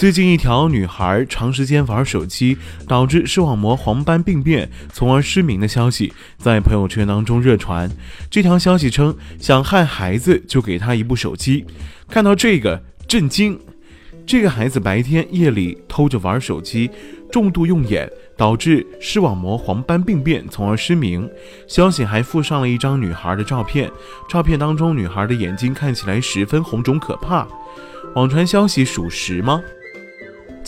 最近，一条女孩长时间玩手机导致视网膜黄斑病变，从而失明的消息在朋友圈当中热传。这条消息称，想害孩子就给他一部手机。看到这个，震惊！这个孩子白天夜里偷着玩手机，重度用眼，导致视网膜黄斑病变，从而失明。消息还附上了一张女孩的照片，照片当中女孩的眼睛看起来十分红肿可怕。网传消息属实吗？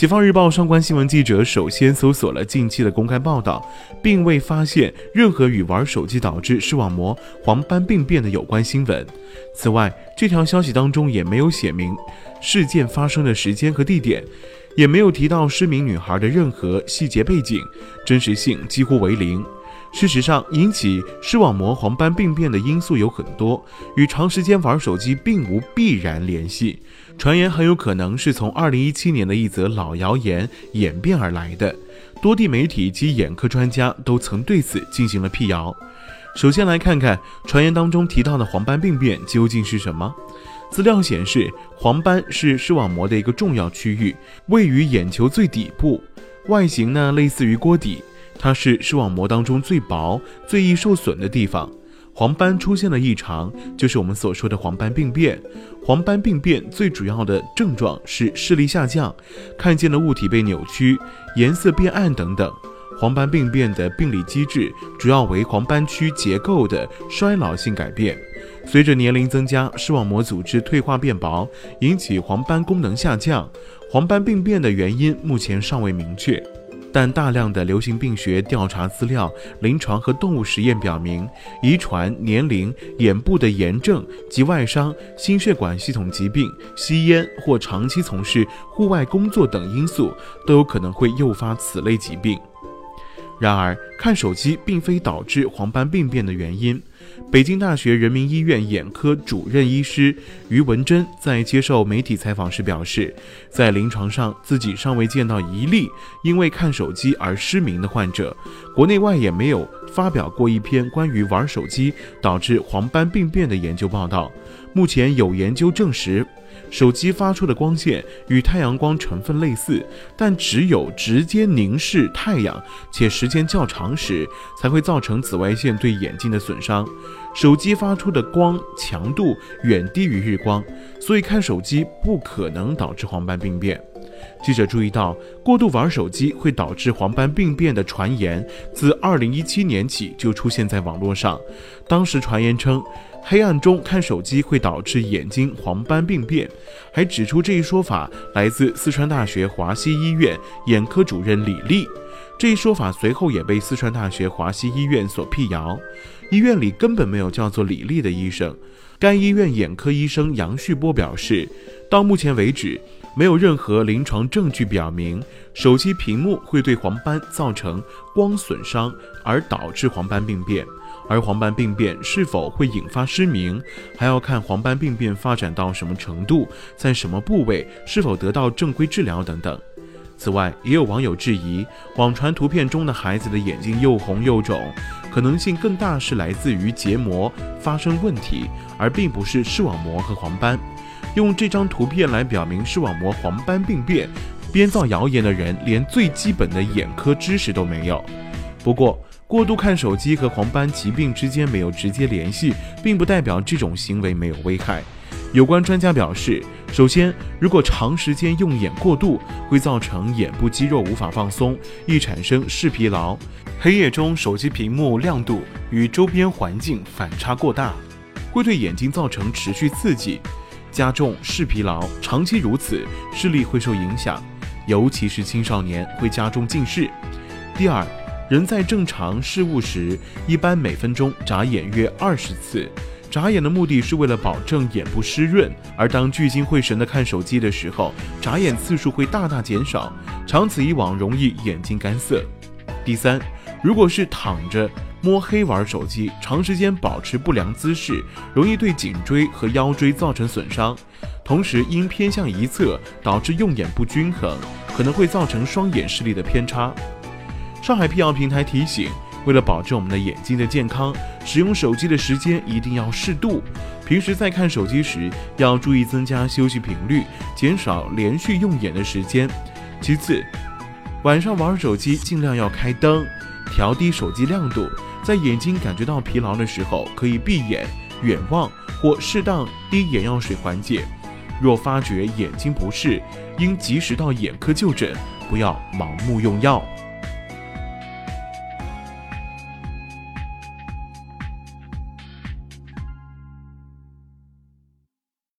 解放日报上官新闻记者首先搜索了近期的公开报道，并未发现任何与玩手机导致视网膜黄斑病变的有关新闻。此外，这条消息当中也没有写明事件发生的时间和地点，也没有提到失明女孩的任何细节背景，真实性几乎为零。事实上，引起视网膜黄斑病变的因素有很多，与长时间玩手机并无必然联系。传言很有可能是从2017年的一则老谣言演变而来的，多地媒体及眼科专家都曾对此进行了辟谣。首先来看看传言当中提到的黄斑病变究竟是什么。资料显示，黄斑是视网膜的一个重要区域，位于眼球最底部，外形呢类似于锅底。它是视网膜当中最薄、最易受损的地方。黄斑出现了异常，就是我们所说的黄斑病变。黄斑病变最主要的症状是视力下降，看见的物体被扭曲，颜色变暗等等。黄斑病变的病理机制主要为黄斑区结构的衰老性改变。随着年龄增加，视网膜组织退化变薄，引起黄斑功能下降。黄斑病变的原因目前尚未明确。但大量的流行病学调查资料、临床和动物实验表明，遗传、年龄、眼部的炎症及外伤、心血管系统疾病、吸烟或长期从事户外工作等因素，都有可能会诱发此类疾病。然而，看手机并非导致黄斑病变的原因。北京大学人民医院眼科主任医师于文珍在接受媒体采访时表示，在临床上自己尚未见到一例因为看手机而失明的患者，国内外也没有发表过一篇关于玩手机导致黄斑病变的研究报道。目前有研究证实。手机发出的光线与太阳光成分类似，但只有直接凝视太阳且时间较长时，才会造成紫外线对眼睛的损伤。手机发出的光强度远低于日光，所以看手机不可能导致黄斑病变。记者注意到，过度玩手机会导致黄斑病变的传言，自2017年起就出现在网络上。当时传言称。黑暗中看手机会导致眼睛黄斑病变，还指出这一说法来自四川大学华西医院眼科主任李丽。这一说法随后也被四川大学华西医院所辟谣，医院里根本没有叫做李丽的医生。该医院眼科医生杨旭波表示，到目前为止，没有任何临床证据表明手机屏幕会对黄斑造成光损伤而导致黄斑病变。而黄斑病变是否会引发失明，还要看黄斑病变发展到什么程度，在什么部位，是否得到正规治疗等等。此外，也有网友质疑，网传图片中的孩子的眼睛又红又肿，可能性更大是来自于结膜发生问题，而并不是视网膜和黄斑。用这张图片来表明视网膜黄斑病变，编造谣言的人连最基本的眼科知识都没有。不过，过度看手机和黄斑疾病之间没有直接联系，并不代表这种行为没有危害。有关专家表示，首先，如果长时间用眼过度，会造成眼部肌肉无法放松，易产生视疲劳。黑夜中手机屏幕亮度与周边环境反差过大，会对眼睛造成持续刺激，加重视疲劳。长期如此，视力会受影响，尤其是青少年会加重近视。第二。人在正常视物时，一般每分钟眨眼约二十次。眨眼的目的是为了保证眼部湿润，而当聚精会神地看手机的时候，眨眼次数会大大减少，长此以往容易眼睛干涩。第三，如果是躺着摸黑玩手机，长时间保持不良姿势，容易对颈椎和腰椎造成损伤，同时因偏向一侧导致用眼不均衡，可能会造成双眼视力的偏差。上海辟谣平台提醒，为了保证我们的眼睛的健康，使用手机的时间一定要适度。平时在看手机时，要注意增加休息频率，减少连续用眼的时间。其次，晚上玩手机尽量要开灯，调低手机亮度。在眼睛感觉到疲劳的时候，可以闭眼、远望或适当滴眼药水缓解。若发觉眼睛不适，应及时到眼科就诊，不要盲目用药。